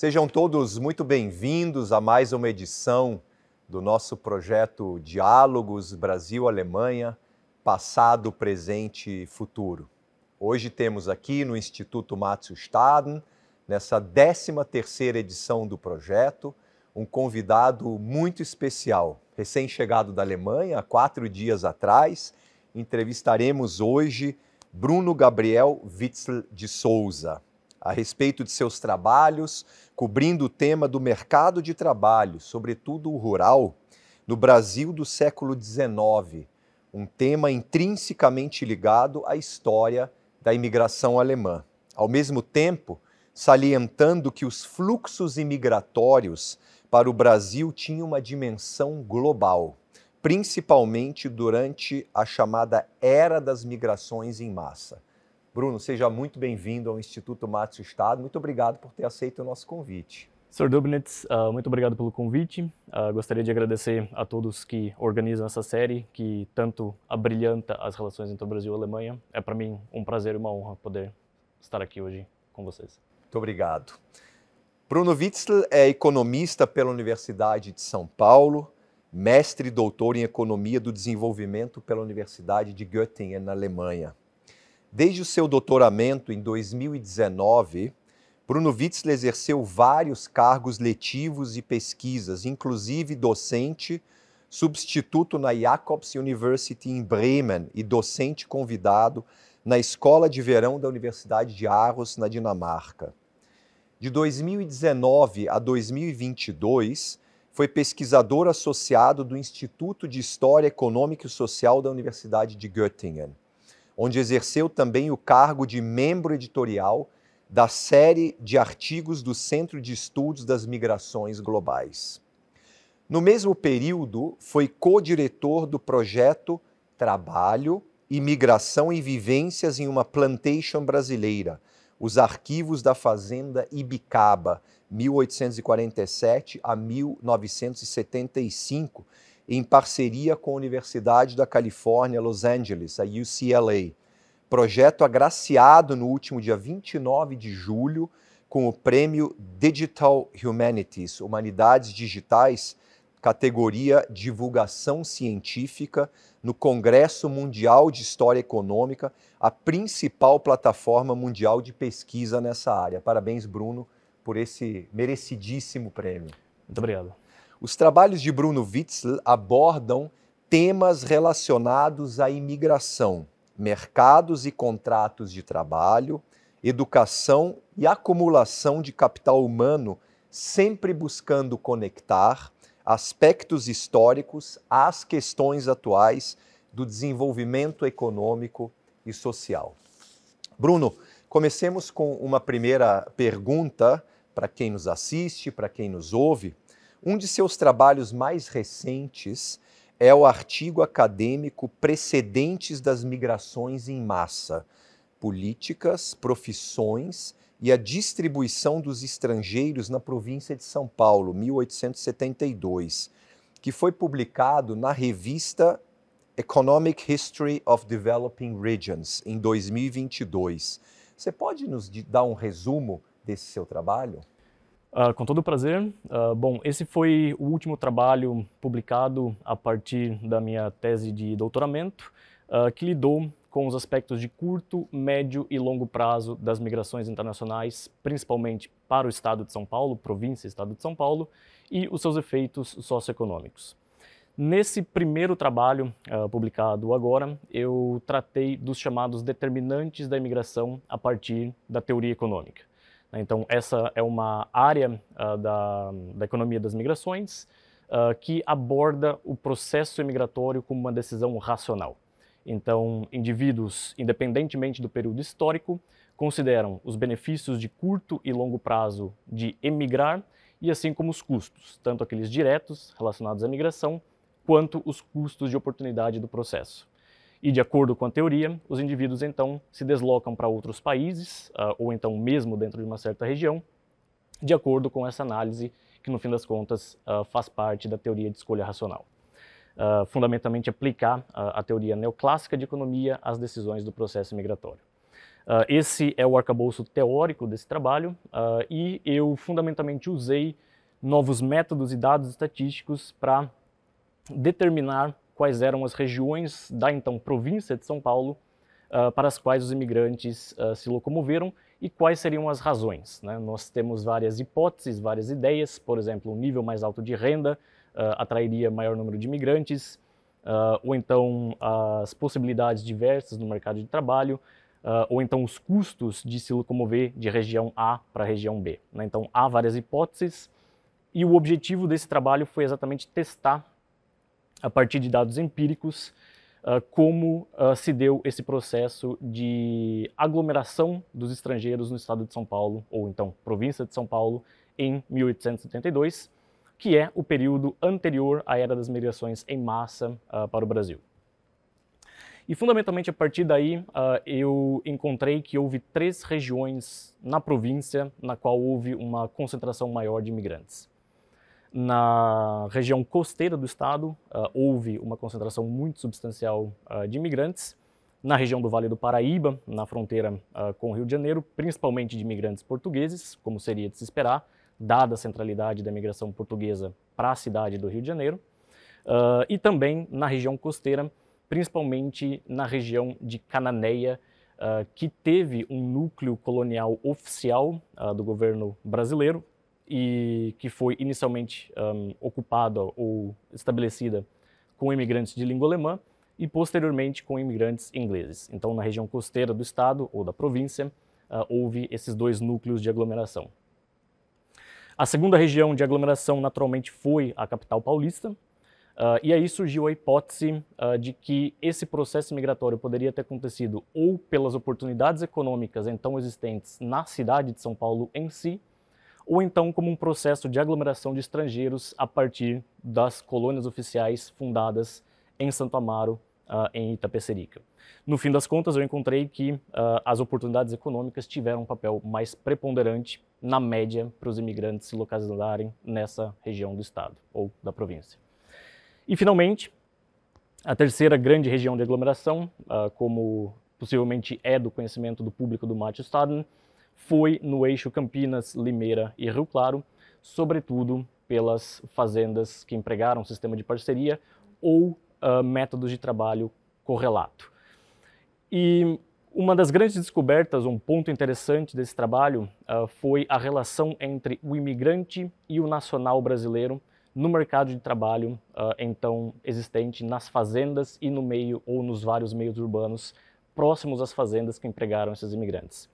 Sejam todos muito bem-vindos a mais uma edição do nosso projeto Diálogos Brasil-Alemanha, passado, presente e futuro. Hoje temos aqui no Instituto Matthew Staden, nessa 13ª edição do projeto, um convidado muito especial, recém-chegado da Alemanha, há quatro dias atrás. Entrevistaremos hoje Bruno Gabriel Witzel de Souza, a respeito de seus trabalhos, cobrindo o tema do mercado de trabalho, sobretudo o rural, no Brasil do século XIX, um tema intrinsecamente ligado à história da imigração alemã. Ao mesmo tempo, salientando que os fluxos imigratórios para o Brasil tinham uma dimensão global, principalmente durante a chamada Era das Migrações em Massa. Bruno, seja muito bem-vindo ao Instituto Márcio Estado. Muito obrigado por ter aceito o nosso convite. Sr. Dubnitz, uh, muito obrigado pelo convite. Uh, gostaria de agradecer a todos que organizam essa série, que tanto abrilhanta as relações entre o Brasil e a Alemanha. É para mim um prazer e uma honra poder estar aqui hoje com vocês. Muito obrigado. Bruno Witzel é economista pela Universidade de São Paulo, mestre e doutor em Economia do Desenvolvimento pela Universidade de Göttingen, na Alemanha. Desde o seu doutoramento em 2019, Bruno Witzel exerceu vários cargos letivos e pesquisas, inclusive docente, substituto na Jacobs University em Bremen e docente convidado na Escola de Verão da Universidade de Aarhus, na Dinamarca. De 2019 a 2022, foi pesquisador associado do Instituto de História Econômica e Social da Universidade de Göttingen, onde exerceu também o cargo de membro editorial da série de artigos do Centro de Estudos das Migrações Globais. No mesmo período, foi co-diretor do projeto Trabalho, Imigração e Vivências em uma Plantation Brasileira, os arquivos da Fazenda Ibicaba, 1847 a 1975, em parceria com a Universidade da Califórnia, Los Angeles, a UCLA projeto agraciado no último dia 29 de julho com o prêmio Digital Humanities, Humanidades Digitais, categoria Divulgação Científica, no Congresso Mundial de História Econômica, a principal plataforma mundial de pesquisa nessa área. Parabéns, Bruno, por esse merecidíssimo prêmio. Muito obrigado. Os trabalhos de Bruno Witzel abordam temas relacionados à imigração, mercados e contratos de trabalho, educação e acumulação de capital humano, sempre buscando conectar aspectos históricos às questões atuais do desenvolvimento econômico e social. Bruno, comecemos com uma primeira pergunta para quem nos assiste, para quem nos ouve. Um de seus trabalhos mais recentes é o artigo acadêmico Precedentes das Migrações em Massa: Políticas, Profissões e a Distribuição dos Estrangeiros na Província de São Paulo, 1872, que foi publicado na revista Economic History of Developing Regions, em 2022. Você pode nos dar um resumo desse seu trabalho? Uh, com todo o prazer. Uh, bom, esse foi o último trabalho publicado a partir da minha tese de doutoramento, uh, que lidou com os aspectos de curto, médio e longo prazo das migrações internacionais, principalmente para o estado de São Paulo, província e estado de São Paulo, e os seus efeitos socioeconômicos. Nesse primeiro trabalho publicado agora, eu tratei dos chamados determinantes da imigração a partir da teoria econômica. Né? Então, essa é uma área uh, da, da economia das migrações uh, que aborda o processo imigratório como uma decisão racional. Então, indivíduos, independentemente do período histórico, consideram os benefícios de curto e longo prazo de emigrar e assim como os custos, tanto aqueles diretos relacionados à migração, quanto os custos de oportunidade do processo. E, de acordo com a teoria, os indivíduos então se deslocam para outros países, uh, ou então mesmo dentro de uma certa região, de acordo com essa análise que, no fim das contas, uh, faz parte da teoria de escolha racional. Uh, fundamentalmente aplicar a teoria neoclássica de economia às decisões do processo migratório. Esse é o arcabouço teórico desse trabalho e eu fundamentalmente usei novos métodos e dados estatísticos para determinar quais eram as regiões da então província de São Paulo uh, para as quais os imigrantes se locomoveram e quais seriam as razões. Né? Nós temos várias hipóteses, várias ideias, por exemplo, um nível mais alto de renda atrairia maior número de imigrantes, ou então as possibilidades diversas no mercado de trabalho, uh, ou então os custos de se locomover de região A para região B. Né? Então, há várias hipóteses e o objetivo desse trabalho foi exatamente testar, a partir de dados empíricos, uh, como uh, se deu esse processo de aglomeração dos estrangeiros no estado de São Paulo, ou então província de São Paulo, em 1872, que é o período anterior à Era das Migrações em massa para o Brasil. E fundamentalmente a partir daí uh, eu encontrei que houve três regiões na província na qual houve uma concentração maior de imigrantes. Na região costeira do estado uh, houve uma concentração muito substancial uh, de imigrantes. Na região do Vale do Paraíba, na fronteira com o Rio de Janeiro, principalmente de imigrantes portugueses, como seria de se esperar, dada a centralidade da imigração portuguesa para a cidade do Rio de Janeiro. e também na região costeira principalmente na região de Cananéia, uh, que teve um núcleo colonial oficial uh, do governo brasileiro e que foi inicialmente um, ocupada ou estabelecida com imigrantes de língua alemã e posteriormente com imigrantes ingleses. Então, na região costeira do estado ou da província, uh, houve esses dois núcleos de aglomeração. A segunda região de aglomeração, naturalmente, foi a capital paulista, Uh, e aí surgiu a hipótese uh, de que esse processo migratório poderia ter acontecido ou pelas oportunidades econômicas então existentes na cidade de São Paulo em si, ou então como um processo de aglomeração de estrangeiros a partir das colônias oficiais fundadas em Santo Amaro, uh, em Itapecerica. No fim das contas, eu encontrei que as oportunidades econômicas tiveram um papel mais preponderante na média para os imigrantes se localizarem nessa região do estado ou da província. E, finalmente, a terceira grande região de aglomeração, uh, como possivelmente é do conhecimento do público do Matthew Staden, foi no eixo Campinas, Limeira e Rio Claro, sobretudo pelas fazendas que empregaram sistema de parceria ou uh, métodos de trabalho correlato. E uma das grandes descobertas, um ponto interessante desse trabalho, uh, foi a relação entre o imigrante e o nacional brasileiro no mercado de trabalho uh, então existente nas fazendas e no meio ou nos vários meios urbanos próximos às fazendas que empregaram esses imigrantes.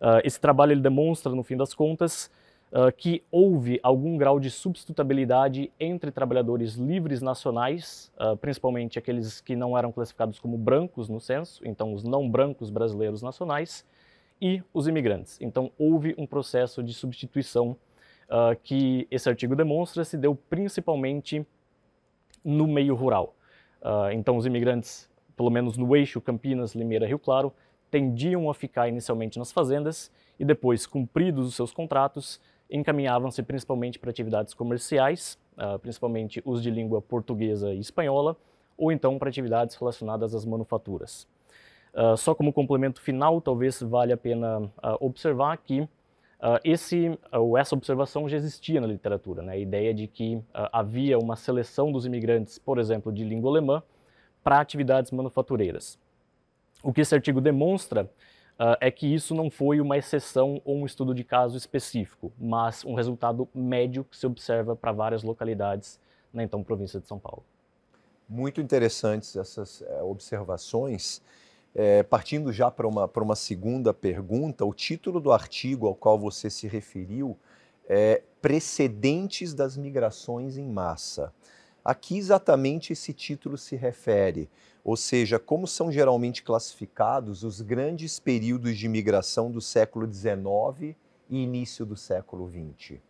Uh, esse trabalho ele demonstra, no fim das contas, uh, que houve algum grau de substitutabilidade entre trabalhadores livres nacionais, principalmente aqueles que não eram classificados como brancos no censo, então os não brancos brasileiros nacionais, e os imigrantes. Então houve um processo de substituição uh, que esse artigo demonstra se deu principalmente no meio rural. Uh, então, os imigrantes, pelo menos no eixo Campinas, Limeira, Rio Claro, tendiam a ficar inicialmente nas fazendas e depois, cumpridos os seus contratos, encaminhavam-se principalmente para atividades comerciais, uh, principalmente os de língua portuguesa e espanhola, ou então para atividades relacionadas às manufaturas. Uh, só como complemento final, talvez valha a pena uh, observar que esse, uh, essa observação já existia na literatura, né? a ideia de que havia uma seleção dos imigrantes, por exemplo, de língua alemã, para atividades manufatureiras. O que esse artigo demonstra é que isso não foi uma exceção ou um estudo de caso específico, mas um resultado médio que se observa para várias localidades na então província de São Paulo. Muito interessantes essas é, observações. É, partindo já para uma, para uma segunda pergunta, o título do artigo ao qual você se referiu é Precedentes das Migrações em Massa. Aqui exatamente esse título se refere, ou seja, como são geralmente classificados os grandes períodos de migração do século XIX e início do século XX.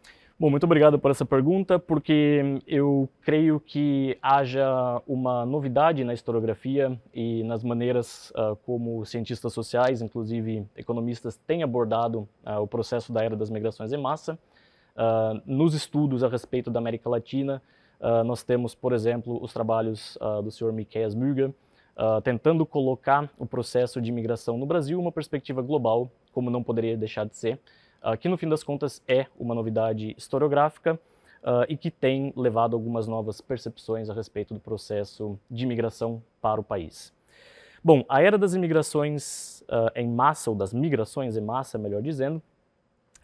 Bom, muito obrigado por essa pergunta, porque eu creio que haja uma novidade na historiografia e nas maneiras uh, como cientistas sociais, inclusive economistas, têm abordado uh, o processo da era das migrações em massa. Uh, nos estudos a respeito da América Latina, nós temos, por exemplo, os trabalhos do Sr. Miquel Müger, uh, tentando colocar o processo de imigração no Brasil uma perspectiva global, como não poderia deixar de ser, uh, que no fim das contas é uma novidade historiográfica uh, e que tem levado algumas novas percepções a respeito do processo de imigração para o país. Bom, a era das imigrações em massa, ou das migrações em massa, melhor dizendo,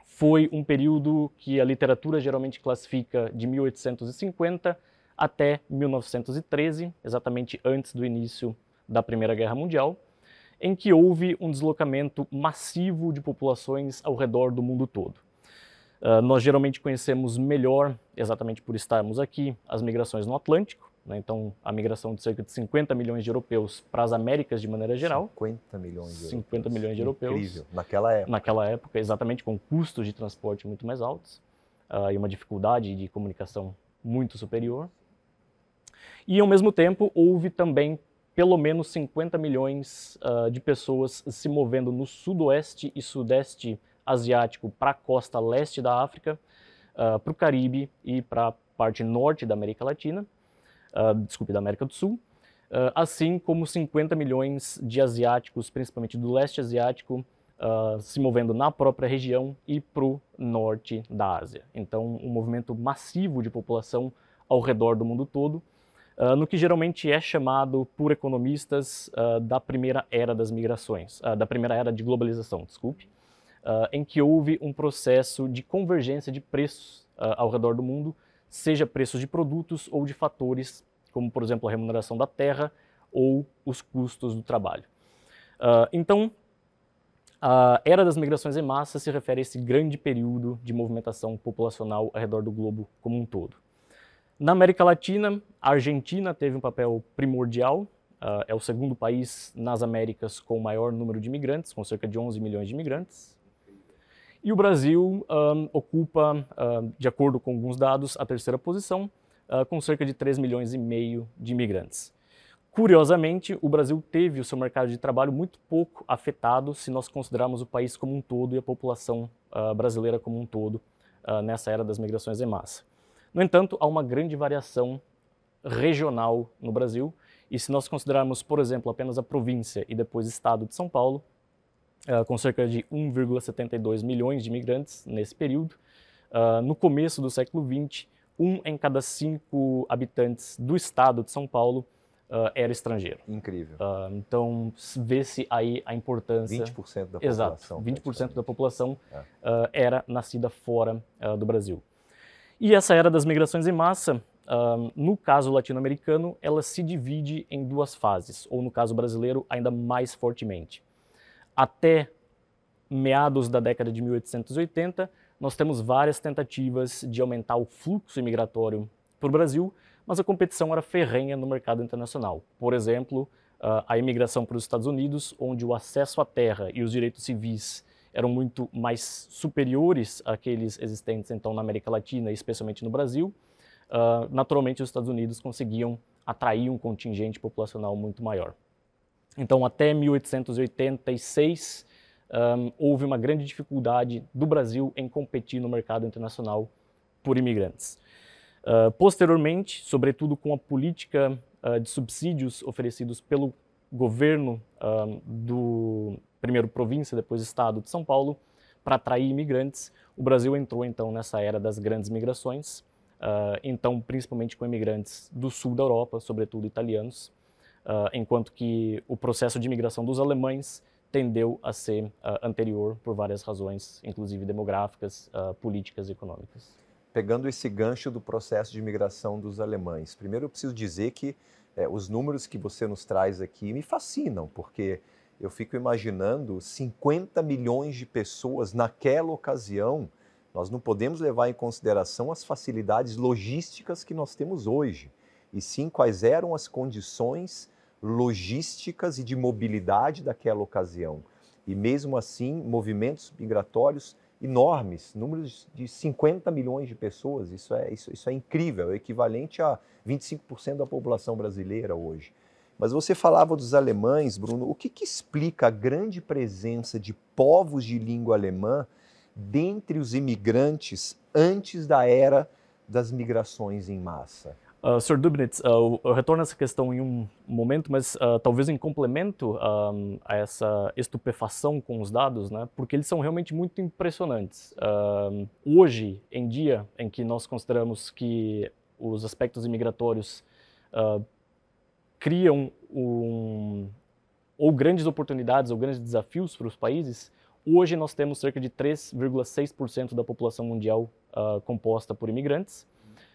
foi um período que a literatura geralmente classifica de 1850 até 1913, exatamente antes do início da Primeira Guerra Mundial, em que houve um deslocamento massivo de populações ao redor do mundo todo. Uh, nós geralmente conhecemos melhor, exatamente por estarmos aqui, as migrações no Atlântico, né? então a migração de cerca de 50 milhões de europeus para as Américas de maneira geral. 50 milhões de 50 europeus. milhões de europeus. Incrível, naquela época. Naquela época, exatamente com custos de transporte muito mais altos uh, e uma dificuldade de comunicação muito superior. E, ao mesmo tempo, houve também pelo menos 50 milhões uh, de pessoas se movendo no sudoeste e sudeste asiático para a costa leste da África, uh, para o Caribe e para a parte norte da América Latina, uh, desculpe, da América do Sul, assim como 50 milhões de asiáticos, principalmente do leste asiático, se movendo na própria região e para o norte da Ásia. Então, um movimento massivo de população ao redor do mundo todo, uh, no que geralmente é chamado por economistas uh, da primeira era das migrações, uh, da primeira era de globalização, desculpe, em que houve um processo de convergência de preços ao redor do mundo, seja preços de produtos ou de fatores, como por exemplo a remuneração da terra ou os custos do trabalho. então, a era das migrações em massa se refere a esse grande período de movimentação populacional ao redor do globo como um todo. Na América Latina, a Argentina teve um papel primordial. Uh, é o segundo país nas Américas com o maior número de imigrantes, com cerca de 11 milhões de imigrantes. E o Brasil um, ocupa, uh, de acordo com alguns dados, a terceira posição, uh, com cerca de 3 milhões e meio de imigrantes. Curiosamente, o Brasil teve o seu mercado de trabalho muito pouco afetado se nós considerarmos o país como um todo e a população brasileira como um todo nessa era das migrações em massa. No entanto, há uma grande variação regional no Brasil, e se nós considerarmos, por exemplo, apenas a província e depois o estado de São Paulo, uh, com cerca de 1,72 milhões de imigrantes nesse período, uh, no começo do século XX, um em cada cinco habitantes do estado de São Paulo uh, era estrangeiro. Incrível. Uh, então, vê-se aí a importância. 20% da população. Exato, 20% da população é. uh, era nascida fora do Brasil. E essa era das migrações em massa, uh, no caso latino-americano, ela se divide em duas fases, ou no caso brasileiro, ainda mais fortemente. Até meados da década de 1880, nós temos várias tentativas de aumentar o fluxo imigratório para o Brasil, mas a competição era ferrenha no mercado internacional. Por exemplo, uh, a imigração para os Estados Unidos, onde o acesso à terra e os direitos civis eram muito mais superiores àqueles existentes então na América Latina, especialmente no Brasil, uh, naturalmente os Estados Unidos conseguiam atrair um contingente populacional muito maior. Então, até 1886, um, houve uma grande dificuldade do Brasil em competir no mercado internacional por imigrantes. Uh, posteriormente, sobretudo com a política uh, de subsídios oferecidos pelo governo do primeiro província, depois estado de São Paulo, para atrair imigrantes. O Brasil entrou então nessa era das grandes migrações, uh, então principalmente com imigrantes do sul da Europa, sobretudo italianos, uh, enquanto que o processo de imigração dos alemães tendeu a ser uh, anterior por várias razões, inclusive demográficas, políticas e econômicas. Pegando esse gancho do processo de imigração dos alemães, primeiro eu preciso dizer que é, os números que você nos traz aqui me fascinam, porque eu fico imaginando 50 milhões de pessoas naquela ocasião. Nós não podemos levar em consideração as facilidades logísticas que nós temos hoje, e sim quais eram as condições logísticas e de mobilidade daquela ocasião. E mesmo assim, movimentos migratórios enormes, números de 50 milhões de pessoas, isso é, isso, isso é incrível, é equivalente a 25% da população brasileira hoje. Mas você falava dos alemães, Bruno. O que, que explica a grande presença de povos de língua alemã dentre os imigrantes antes da era das migrações em massa? Uh, Sr. Dubnitz, uh, eu retorno a essa questão em um momento, mas uh, talvez em complemento um, a essa estupefação com os dados, né, porque eles são realmente muito impressionantes. hoje, em dia, em que nós consideramos que os aspectos imigratórios criam um, ou grandes oportunidades ou grandes desafios para os países, hoje nós temos cerca de 3,6% da população mundial composta por imigrantes,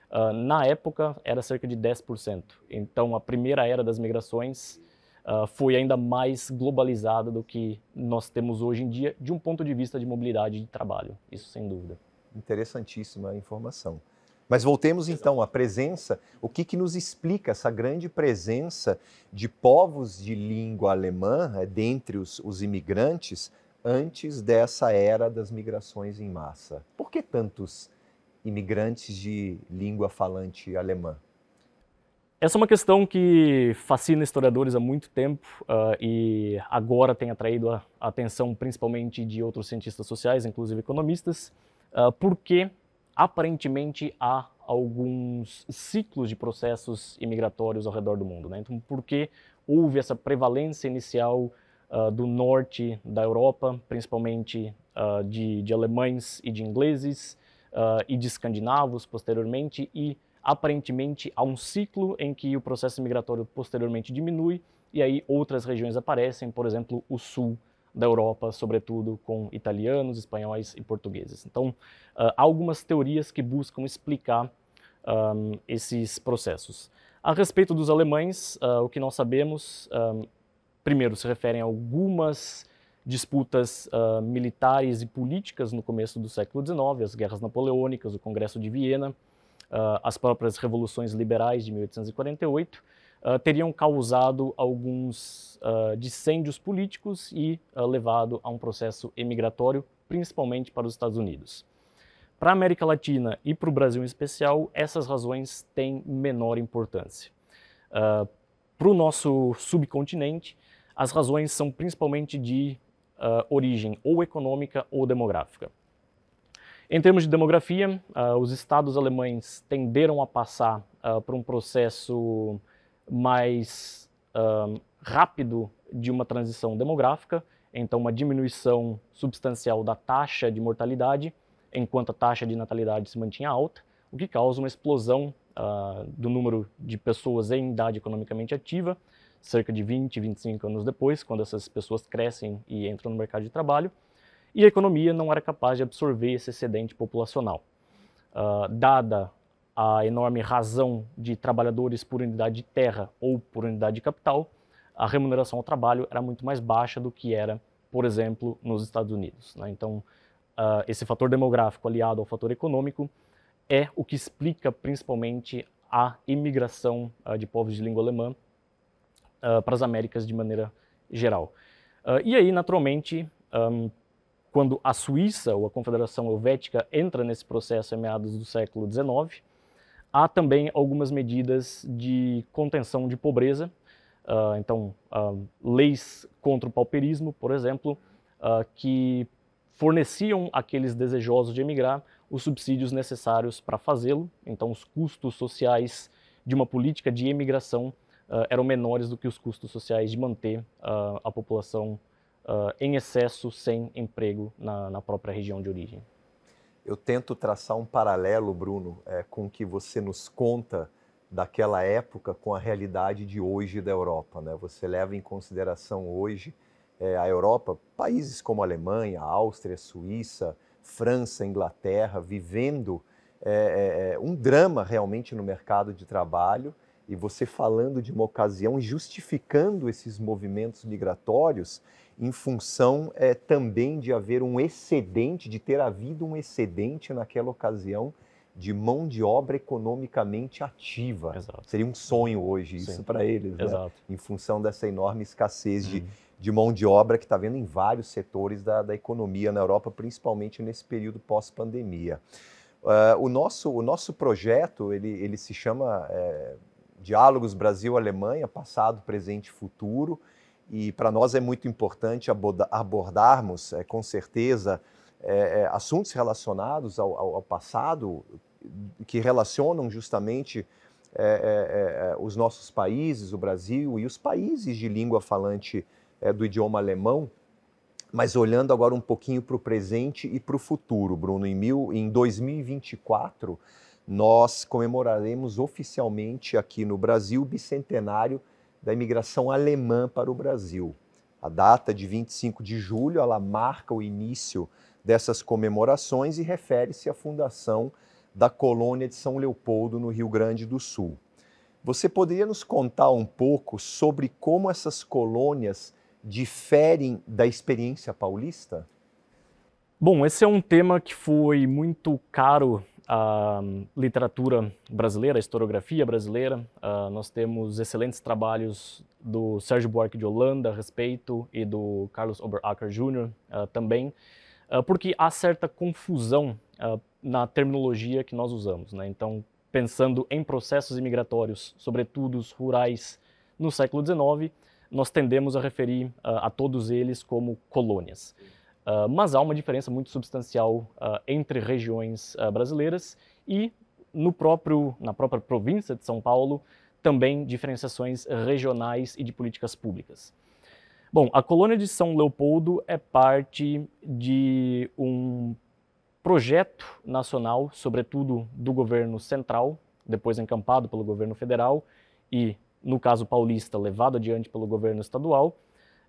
Uh, na época, era cerca de 10%. Então, a primeira era das migrações uh, foi ainda mais globalizada do que nós temos hoje em dia, de um ponto de vista de mobilidade de trabalho. Isso, sem dúvida. Interessantíssima informação. Mas voltemos então à presença. O que, que nos explica essa grande presença de povos de língua alemã né, dentre os, os imigrantes antes dessa era das migrações em massa? Por que tantos imigrantes de língua falante alemã? Essa é uma questão que fascina historiadores há muito tempo uh, e agora tem atraído a atenção principalmente de outros cientistas sociais, inclusive economistas, uh, porque aparentemente há alguns ciclos de processos imigratórios ao redor do mundo. Né? Então, por que houve essa prevalência inicial uh, do norte da Europa, principalmente de, de alemães e de ingleses, uh, e de escandinavos posteriormente, e aparentemente há um ciclo em que o processo migratório posteriormente diminui e aí outras regiões aparecem, por exemplo, o sul da Europa, sobretudo com italianos, espanhóis e portugueses. Então, uh, há algumas teorias que buscam explicar um, esses processos. A respeito dos alemães, uh, o que nós sabemos, um, primeiro, se referem a algumas disputas uh, militares e políticas no começo do século XIX, as guerras napoleônicas, o Congresso de Viena, uh, as próprias revoluções liberais de 1848, uh, ah, teriam causado alguns dissêndios políticos e levado a um processo emigratório, principalmente para os Estados Unidos. Para a América Latina e para o Brasil em especial, essas razões têm menor importância. para o nosso subcontinente, as razões são principalmente de uh, origem ou econômica ou demográfica. Em termos de demografia, uh, os estados alemães tenderam a passar uh, por um processo mais rápido de uma transição demográfica, então uma diminuição substancial da taxa de mortalidade, enquanto a taxa de natalidade se mantinha alta, o que causa uma explosão do número de pessoas em idade economicamente ativa, cerca de 20, 25 anos depois, quando essas pessoas crescem e entram no mercado de trabalho, e a economia não era capaz de absorver esse excedente populacional. Uh, dada a enorme razão de trabalhadores por unidade de terra ou por unidade de capital, a remuneração ao trabalho era muito mais baixa do que era, por exemplo, nos Estados Unidos. Né? Então, uh, esse fator demográfico aliado ao fator econômico é o que explica principalmente a imigração uh, de povos de língua alemã uh, para as Américas de maneira geral. E aí, naturalmente, um, quando a Suíça ou a Confederação Helvética entra nesse processo em meados do século XIX, há também algumas medidas de contenção de pobreza. Uh, então, leis contra o pauperismo, por exemplo, que forneciam àqueles desejosos de emigrar os subsídios necessários para fazê-lo. Então, os custos sociais de uma política de imigração uh, eram menores do que os custos sociais de manter uh, a população uh, em excesso sem emprego na, na, própria região de origem. Eu tento traçar um paralelo, Bruno, é, com o que você nos conta daquela época com a realidade de hoje da Europa. Né? Você leva em consideração hoje é, a Europa, países como Alemanha, Áustria, Suíça, França, Inglaterra, vivendo é, é, um drama realmente no mercado de trabalho e você falando de uma ocasião justificando esses movimentos migratórios em função é, também de haver um excedente, de ter havido um excedente naquela ocasião de mão de obra economicamente ativa. Exato. Seria um sonho hoje Sim. isso para eles, né? em função dessa enorme escassez de, uhum. de mão de obra que está vendo em vários setores da, da economia na Europa, principalmente nesse período pós-pandemia. Uh, o, nosso, o nosso projeto ele, ele se chama é, diálogos Brasil-Alemanha, passado, presente e futuro. E para nós é muito importante abordarmos, é, com certeza, é, é, assuntos relacionados ao, ao, passado, que relacionam justamente é, os nossos países, o Brasil e os países de língua falante do idioma alemão, mas olhando agora um pouquinho para o presente e para o futuro, Bruno, em, mil, em 2024 nós comemoraremos oficialmente aqui no Brasil o bicentenário da imigração alemã para o Brasil. A data de 25 de julho ela marca o início dessas comemorações e refere-se à fundação da colônia de São Leopoldo, no Rio Grande do Sul. Você poderia nos contar um pouco sobre como essas colônias diferem da experiência paulista? Bom, esse é um tema que foi muito caro à literatura brasileira, à historiografia brasileira. Uh, nós temos excelentes trabalhos do Sérgio Buarque de Holanda a respeito e do Carlos Oberacker Jr. Uh, ah, também, uh, porque há certa confusão na terminologia que nós usamos. Né? Então, pensando em processos imigratórios, sobretudo os rurais, no século XIX, nós tendemos a referir a todos eles como colônias. Uh, mas há uma diferença muito substancial uh, entre regiões uh, brasileiras e no próprio, na própria província de São Paulo também diferenciações regionais e de políticas públicas. Bom, a colônia de São Leopoldo é parte de um projeto nacional, sobretudo do governo central, depois encampado pelo governo federal e, no caso paulista, levado adiante pelo governo estadual,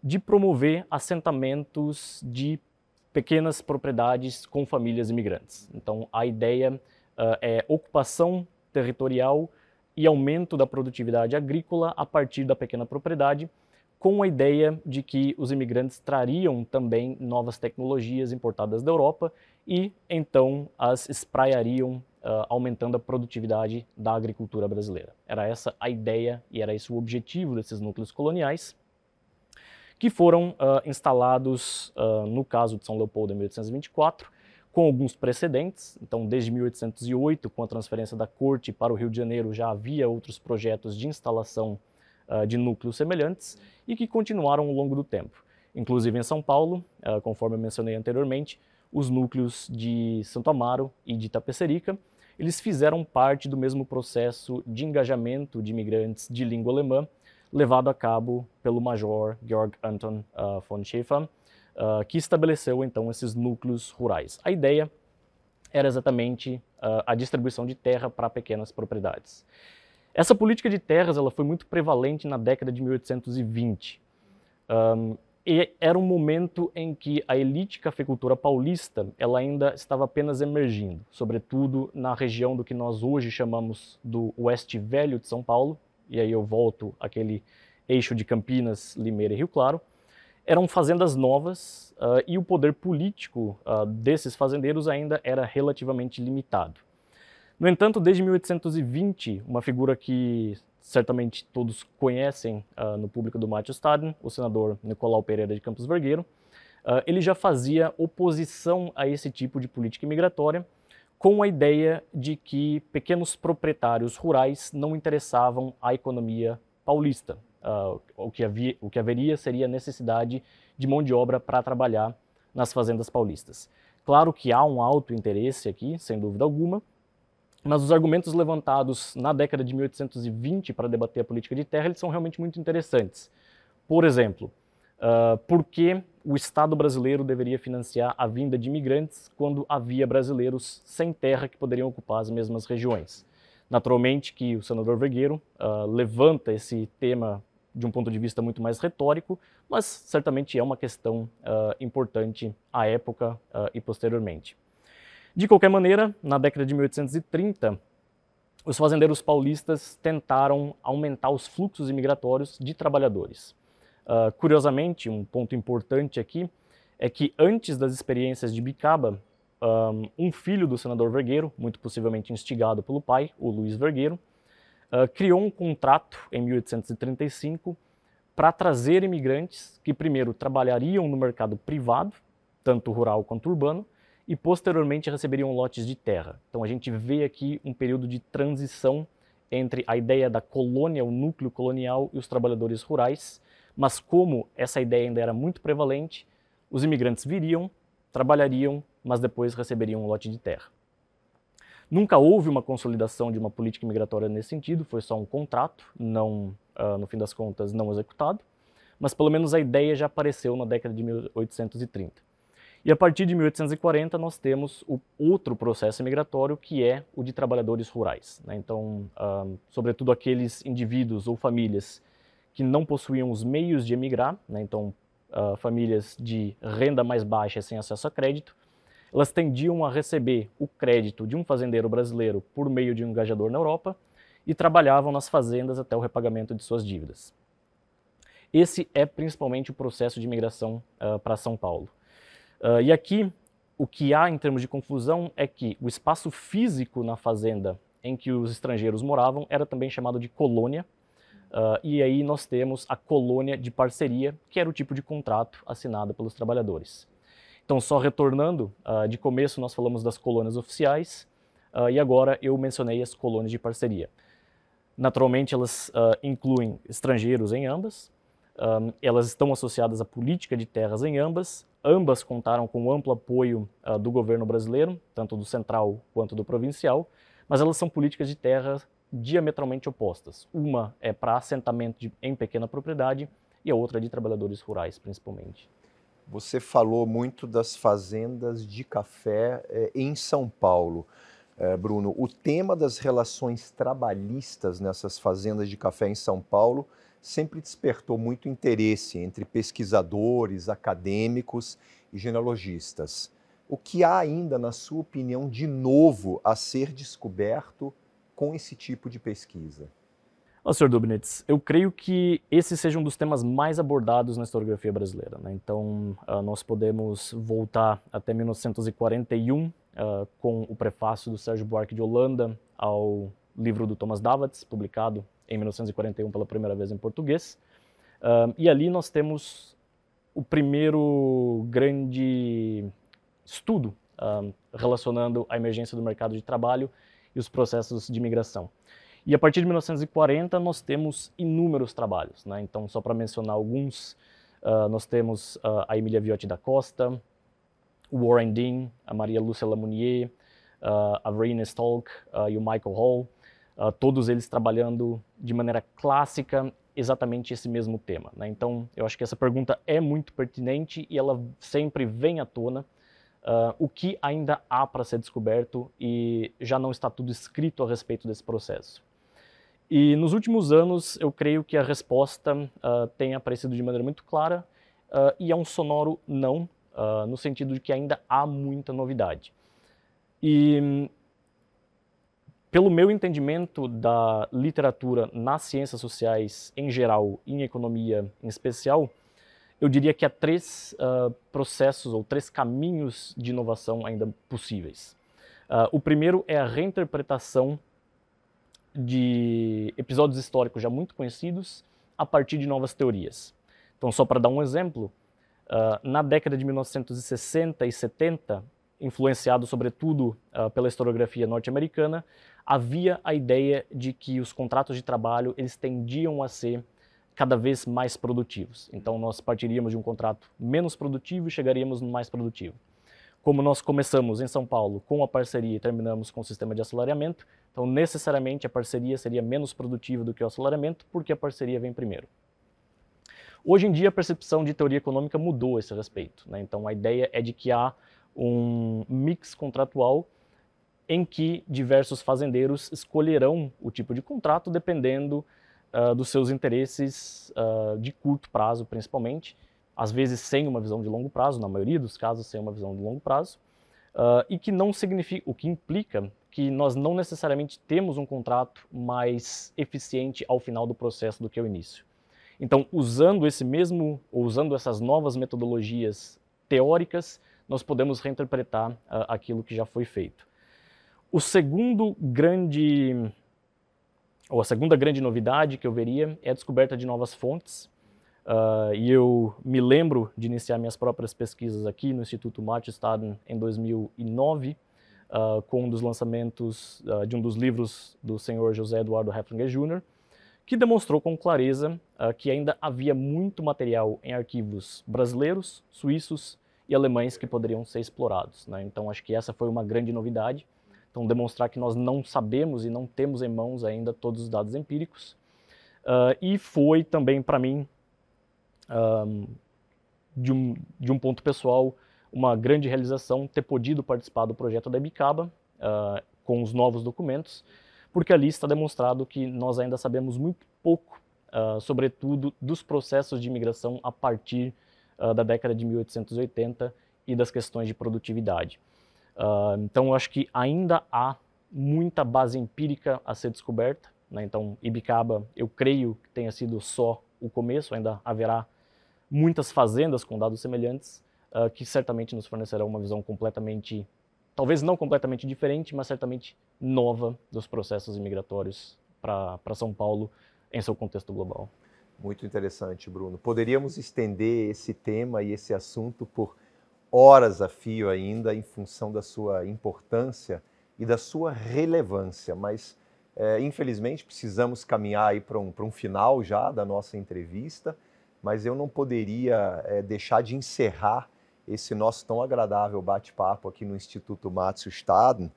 de promover assentamentos de pequenas propriedades com famílias imigrantes. Então, a ideia uh, é ocupação territorial e aumento da produtividade agrícola a partir da pequena propriedade, com a ideia de que os imigrantes trariam também novas tecnologias importadas da Europa e então as espraiariam, uh, aumentando a produtividade da agricultura brasileira. Era essa a ideia e era esse o objetivo desses núcleos coloniais que foram uh, instalados, uh, no caso de São Leopoldo, em 1824, com alguns precedentes. Então, desde 1808, com a transferência da corte para o Rio de Janeiro, já havia outros projetos de instalação uh, de núcleos semelhantes e que continuaram ao longo do tempo. Inclusive em São Paulo, conforme eu mencionei anteriormente, os núcleos de Santo Amaro e de Tapecerica, eles fizeram parte do mesmo processo de engajamento de imigrantes de língua alemã levado a cabo pelo Major Georg Anton uh, von Schäfer, uh, que estabeleceu então esses núcleos rurais. A ideia era exatamente uh, a distribuição de terra para pequenas propriedades. Essa política de terras ela foi muito prevalente na década de 1820. Um, e era um momento em que a elite cafeicultora paulista ela ainda estava apenas emergindo, sobretudo na região do que nós hoje chamamos do Oeste Velho de São Paulo, e aí eu volto aquele eixo de Campinas, Limeira e Rio Claro, eram fazendas novas uh, e o poder político uh, desses fazendeiros ainda era relativamente limitado. No entanto, desde 1820, uma figura que certamente todos conhecem uh, no público do Mátio Staden, o senador Nicolau Pereira de Campos Vergueiro, ele já fazia oposição a esse tipo de política imigratória, com a ideia de que pequenos proprietários rurais não interessavam à economia paulista. Uh, o, que havia, o que haveria seria a necessidade de mão de obra para trabalhar nas fazendas paulistas. Claro que há um alto interesse aqui, sem dúvida alguma, mas os argumentos levantados na década de 1820 para debater a política de terra eles são realmente muito interessantes. Por exemplo, uh, por que o Estado brasileiro deveria financiar a vinda de imigrantes quando havia brasileiros sem terra que poderiam ocupar as mesmas regiões. Naturalmente que o senador Vergueiro uh, levanta esse tema de um ponto de vista muito mais retórico, mas certamente é uma questão uh, importante à época uh, e posteriormente. De qualquer maneira, na década de 1830, os fazendeiros paulistas tentaram aumentar os fluxos imigratórios de trabalhadores. Uh, curiosamente, um ponto importante aqui é que antes das experiências de Bicaba, um, filho do senador Vergueiro, muito possivelmente instigado pelo pai, o Luiz Vergueiro, uh, criou um contrato em 1835 para trazer imigrantes que primeiro trabalhariam no mercado privado, tanto rural quanto urbano, e posteriormente receberiam lotes de terra. Então a gente vê aqui um período de transição entre a ideia da colônia, o núcleo colonial e os trabalhadores rurais, mas como essa ideia ainda era muito prevalente, os imigrantes viriam, trabalhariam, mas depois receberiam um lote de terra. Nunca houve uma consolidação de uma política migratória nesse sentido, foi só um contrato, não, uh, no fim das contas, não executado, mas pelo menos a ideia já apareceu na década de 1830. E a partir de 1840 nós temos o outro processo migratório que é o de trabalhadores rurais. Né? Então, uh, sobretudo aqueles indivíduos ou famílias que não possuíam os meios de emigrar, né? então uh, famílias de renda mais baixa sem acesso a crédito, elas tendiam a receber o crédito de um fazendeiro brasileiro por meio de um engajador na Europa e trabalhavam nas fazendas até o repagamento de suas dívidas. Esse é principalmente o processo de imigração uh, para São Paulo. Uh, e aqui, o que há em termos de confusão é que o espaço físico na fazenda em que os estrangeiros moravam era também chamado de colônia, uh, e aí nós temos a colônia de parceria, que era o tipo de contrato assinado pelos trabalhadores. Então, só retornando, uh, de começo nós falamos das colônias oficiais uh, e agora eu mencionei as colônias de parceria. Naturalmente, elas incluem estrangeiros em ambas, um, elas estão associadas à política de terras em ambas, ambas contaram com amplo apoio do governo brasileiro, tanto do central quanto do provincial, mas elas são políticas de terra diametralmente opostas. Uma é para assentamento de, em pequena propriedade e a outra é de trabalhadores rurais, principalmente. Você falou muito das fazendas de café eh, em São Paulo. Eh, Bruno, o tema das relações trabalhistas nessas fazendas de café em São Paulo sempre despertou muito interesse entre pesquisadores, acadêmicos e genealogistas. O que há ainda, na sua opinião, de novo a ser descoberto com esse tipo de pesquisa? Oh, Sr. Dubnitz, eu creio que esse seja um dos temas mais abordados na historiografia brasileira. Né? Então, uh, nós podemos voltar até 1941, uh, ah, com o prefácio do Sérgio Buarque de Holanda ao livro do Thomas Davids, publicado em 1941 pela primeira vez em português. Uh, e ali nós temos o primeiro grande estudo relacionando a emergência do mercado de trabalho e os processos de migração. E a partir de 1940 nós temos inúmeros trabalhos. Né? Então, só para mencionar alguns, uh, nós temos uh, a Emília Viotti da Costa, o Warren Dean, a Maria Lúcia Lamounier, uh, a Verena Stolk e o Michael Hall, todos eles trabalhando de maneira clássica exatamente esse mesmo tema. Né? Então, eu acho que essa pergunta é muito pertinente e ela sempre vem à tona. Uh, o que ainda há para ser descoberto e já não está tudo escrito a respeito desse processo. E nos últimos anos, eu creio que a resposta uh, tem aparecido de maneira muito clara uh, e é um sonoro não, no sentido de que ainda há muita novidade. E pelo meu entendimento da literatura nas ciências sociais em geral em economia em especial, eu diria que há três processos ou três caminhos de inovação ainda possíveis. o primeiro é a reinterpretação de episódios históricos já muito conhecidos a partir de novas teorias. Então, só para dar um exemplo, uh, na década de 1960 e 70, influenciado sobretudo uh, pela historiografia norte-americana, havia a ideia de que os contratos de trabalho eles tendiam a ser cada vez mais produtivos. Então, nós partiríamos de um contrato menos produtivo e chegaríamos no mais produtivo. Como nós começamos em São Paulo com a parceria e terminamos com o sistema de assalariamento, então, necessariamente, a parceria seria menos produtiva do que o assalariamento, porque a parceria vem primeiro. Hoje em dia, a percepção de teoria econômica mudou a esse respeito. Né? Então, a ideia é de que há um mix contratual em que diversos fazendeiros escolherão o tipo de contrato dependendo uh, dos seus interesses uh, de curto prazo, principalmente, às vezes sem uma visão de longo prazo, na maioria dos casos sem uma visão de longo prazo, uh, e que não significa, o que implica que nós não necessariamente temos um contrato mais eficiente ao final do processo do que ao início. Então, usando esse mesmo, ou usando essas novas metodologias teóricas, nós podemos reinterpretar aquilo que já foi feito. O segundo grande, ou a segunda grande novidade que eu veria é a descoberta de novas fontes. Uh, e eu me lembro de iniciar minhas próprias pesquisas aqui no Instituto Martin em 2009, uh, com um dos lançamentos uh, de um dos livros do senhor José Eduardo Heflinger Jr., que demonstrou com clareza que ainda havia muito material em arquivos brasileiros, suíços e alemães que poderiam ser explorados. Né? Então, acho que essa foi uma grande novidade. Então, demonstrar que nós não sabemos e não temos em mãos ainda todos os dados empíricos. Uh, e foi também para mim, um, de, um, de um ponto pessoal, uma grande realização ter podido participar do projeto da Ebicaba uh, com os novos documentos, porque ali está demonstrado que nós ainda sabemos muito pouco, uh, sobretudo dos processos de imigração a partir uh, da década de 1880 e das questões de produtividade. Então, eu acho que ainda há muita base empírica a ser descoberta. Né? Então, Ibicaba, eu creio que tenha sido só o começo, ainda haverá muitas fazendas com dados semelhantes, uh, que certamente nos fornecerão uma visão completamente, talvez não completamente diferente, mas certamente nova dos processos imigratórios para São Paulo em seu contexto global. Muito interessante, Bruno. Poderíamos estender esse tema e esse assunto por horas a fio ainda, em função da sua importância e da sua relevância, mas é, infelizmente precisamos caminhar aí para um, um final já da nossa entrevista, mas eu não poderia é, deixar de encerrar esse nosso tão agradável bate-papo aqui no Instituto Matsu Staden,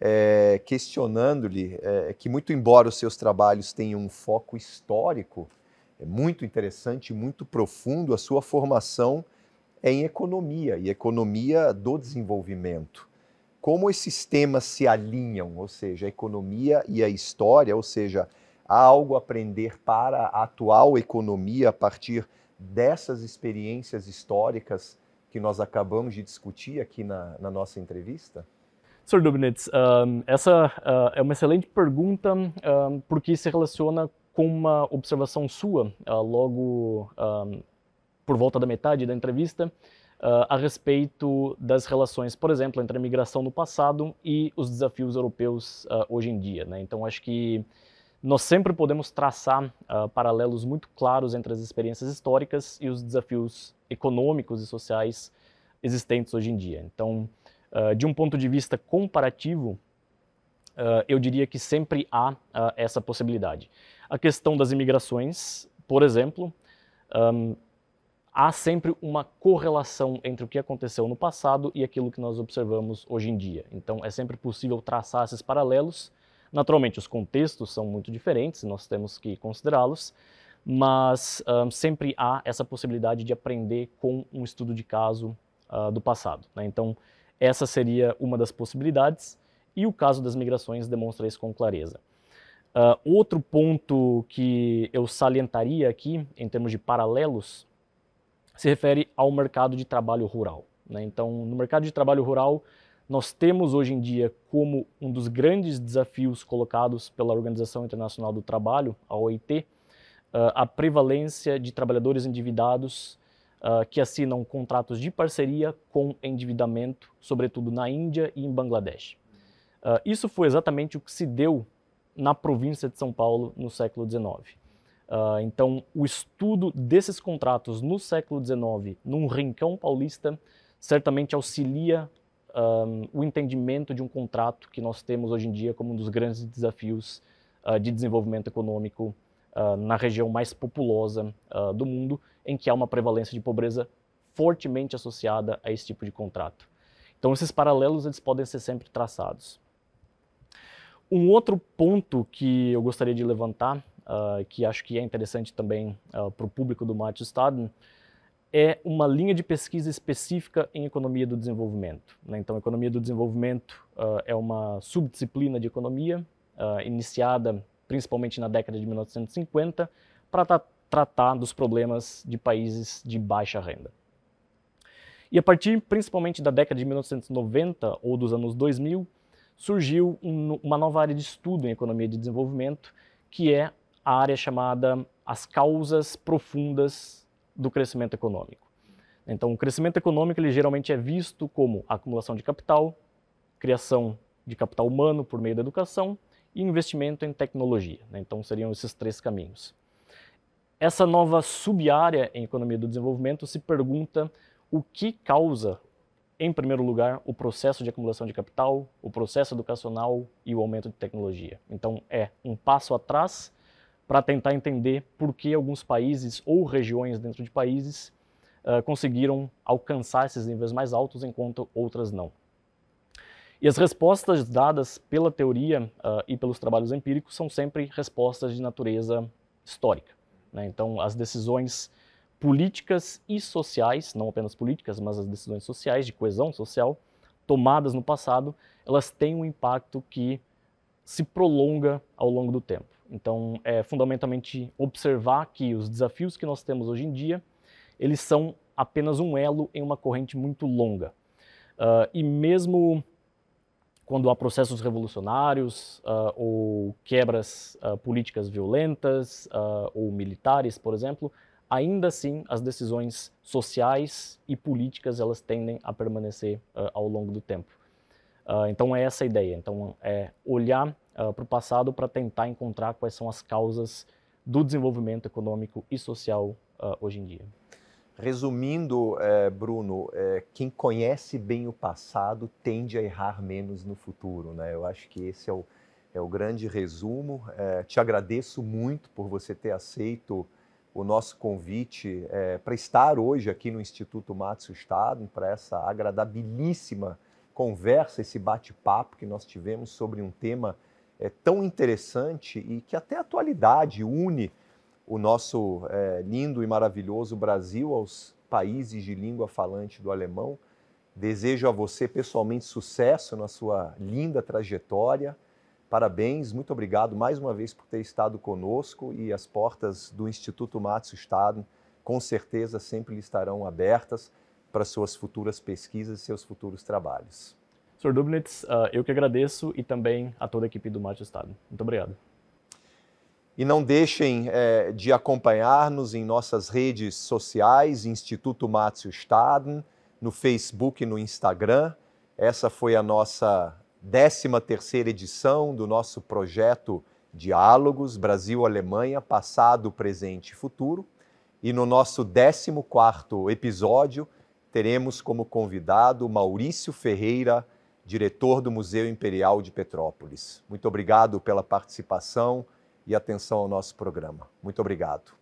é, questionando-lhe que, muito embora os seus trabalhos tenham um foco histórico, é muito interessante, muito profundo, a sua formação é em economia, e economia do desenvolvimento. Como esses temas se alinham, ou seja, a economia e a história, ou seja, há algo a aprender para a atual economia a partir dessas experiências históricas que nós acabamos de discutir aqui na, na nossa entrevista? Sr. Dubnitz, essa uh, é uma excelente pergunta porque se relaciona com uma observação sua uh, logo por volta da metade da entrevista uh, a respeito das relações, por exemplo, entre a migração no passado e os desafios europeus hoje em dia. Né? Então, acho que nós sempre podemos traçar paralelos muito claros entre as experiências históricas e os desafios econômicos e sociais existentes hoje em dia. Então, uh, de um ponto de vista comparativo, uh, eu diria que sempre há uh, essa possibilidade. A questão das imigrações, por exemplo, um, há sempre uma correlação entre o que aconteceu no passado e aquilo que nós observamos hoje em dia. Então, é sempre possível traçar esses paralelos. Naturalmente, os contextos são muito diferentes, nós temos que considerá-los, mas um, sempre há essa possibilidade de aprender com um estudo de caso uh, do passado. Né? Então, essa seria uma das possibilidades, e o caso das migrações demonstra isso com clareza. Uh, outro ponto que eu salientaria aqui, em termos de paralelos, se refere ao mercado de trabalho rural. Né? Então, no mercado de trabalho rural, nós temos hoje em dia como um dos grandes desafios colocados pela Organização Internacional do Trabalho, a OIT, uh, a prevalência de trabalhadores endividados uh, que assinam contratos de parceria com endividamento, sobretudo na Índia e em Bangladesh. Uh, isso foi exatamente o que se deu na província de São Paulo no século XIX. Uh, então, o estudo desses contratos no século XIX, num rincão paulista, certamente auxilia um, o entendimento de um contrato que nós temos hoje em dia como um dos grandes desafios uh, de desenvolvimento econômico uh, na região mais populosa do mundo, em que há uma prevalência de pobreza fortemente associada a esse tipo de contrato. Então, esses paralelos eles podem ser sempre traçados. Um outro ponto que eu gostaria de levantar, uh, que acho que é interessante também para o público do Matthew Staden, é uma linha de pesquisa específica em economia do desenvolvimento. Né? Então, economia do desenvolvimento uh, é uma subdisciplina de economia uh, iniciada principalmente na década de 1950, para tra tratar dos problemas de países de baixa renda. E a partir principalmente da década de 1990 ou dos anos 2000, surgiu um, uma nova área de estudo em economia de desenvolvimento, que é a área chamada as causas profundas do crescimento econômico. Então, o crescimento econômico ele geralmente é visto como acumulação de capital, criação de capital humano por meio da educação e investimento em tecnologia. Né? Então, seriam esses três caminhos. Essa nova sub-área em economia do desenvolvimento se pergunta o que causa, em primeiro lugar, o processo de acumulação de capital, o processo educacional e o aumento de tecnologia. Então, é um passo atrás para tentar entender por que alguns países ou regiões dentro de países uh, conseguiram alcançar esses níveis mais altos enquanto outras não. E as respostas dadas pela teoria uh, e pelos trabalhos empíricos são sempre respostas de natureza histórica. Né? Então, as decisões políticas e sociais, não apenas políticas, mas as decisões sociais, de coesão social, tomadas no passado, elas têm um impacto que se prolonga ao longo do tempo. Então, é fundamentalmente observar que os desafios que nós temos hoje em dia, eles são apenas um elo em uma corrente muito longa. Uh, e mesmo quando há processos revolucionários uh, ou quebras uh, políticas violentas ou militares, por exemplo, ainda assim as decisões sociais e políticas elas tendem a permanecer ao longo do tempo. Então é essa a ideia. Então é olhar para o passado para tentar encontrar quais são as causas do desenvolvimento econômico e social hoje em dia. Resumindo, é, Bruno, é, quem conhece bem o passado tende a errar menos no futuro. Né? Eu acho que esse é o, é o grande resumo. É, te agradeço muito por você ter aceito o nosso convite para estar hoje aqui no Instituto Matsu Estado, para essa agradabilíssima conversa, esse bate-papo que nós tivemos sobre um tema é, tão interessante e que até a atualidade une o nosso é, lindo e maravilhoso Brasil aos países de língua falante do alemão. Desejo a você pessoalmente sucesso na sua linda trajetória. Parabéns, muito obrigado mais uma vez por ter estado conosco e as portas do Instituto Matsu Estado com certeza sempre lhe estarão abertas para suas futuras pesquisas e seus futuros trabalhos. Sr. Dubnitz, uh, eu que agradeço e também a toda a equipe do Matsu Estado. Muito obrigado. E não deixem é, de acompanhar-nos em nossas redes sociais, Instituto Márcio Staden, no Facebook e no Instagram. Essa foi a nossa 13 terceira edição do nosso projeto Diálogos Brasil-Alemanha, passado, presente e futuro. E no nosso 14 quarto episódio, teremos como convidado Maurício Ferreira, diretor do Museu Imperial de Petrópolis. Muito obrigado pela participação e atenção ao nosso programa. Muito obrigado.